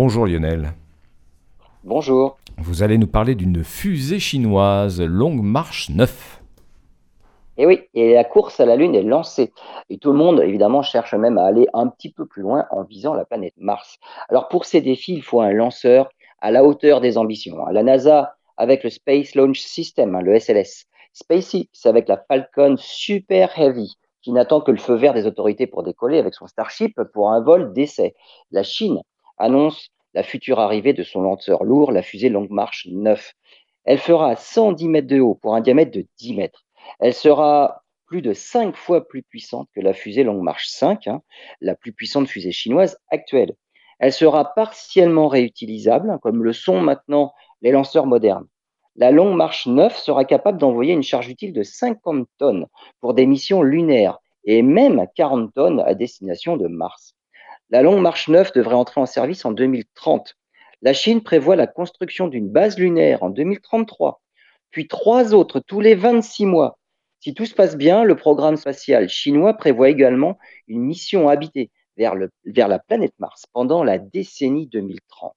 Bonjour Lionel. Bonjour. Vous allez nous parler d'une fusée chinoise Longue Marche 9. Et oui, et la course à la Lune est lancée. Et tout le monde, évidemment, cherche même à aller un petit peu plus loin en visant la planète Mars. Alors pour ces défis, il faut un lanceur à la hauteur des ambitions. La NASA avec le Space Launch System, hein, le SLS. SpaceX avec la Falcon Super Heavy, qui n'attend que le feu vert des autorités pour décoller avec son Starship pour un vol d'essai. La Chine annonce la future arrivée de son lanceur lourd, la fusée Longue Marche 9. Elle fera 110 mètres de haut pour un diamètre de 10 mètres. Elle sera plus de 5 fois plus puissante que la fusée Longue Marche 5, hein, la plus puissante fusée chinoise actuelle. Elle sera partiellement réutilisable, hein, comme le sont maintenant les lanceurs modernes. La Longue Marche 9 sera capable d'envoyer une charge utile de 50 tonnes pour des missions lunaires et même 40 tonnes à destination de Mars. La Longue Marche 9 devrait entrer en service en 2030. La Chine prévoit la construction d'une base lunaire en 2033, puis trois autres tous les 26 mois. Si tout se passe bien, le programme spatial chinois prévoit également une mission habitée vers, vers la planète Mars pendant la décennie 2030.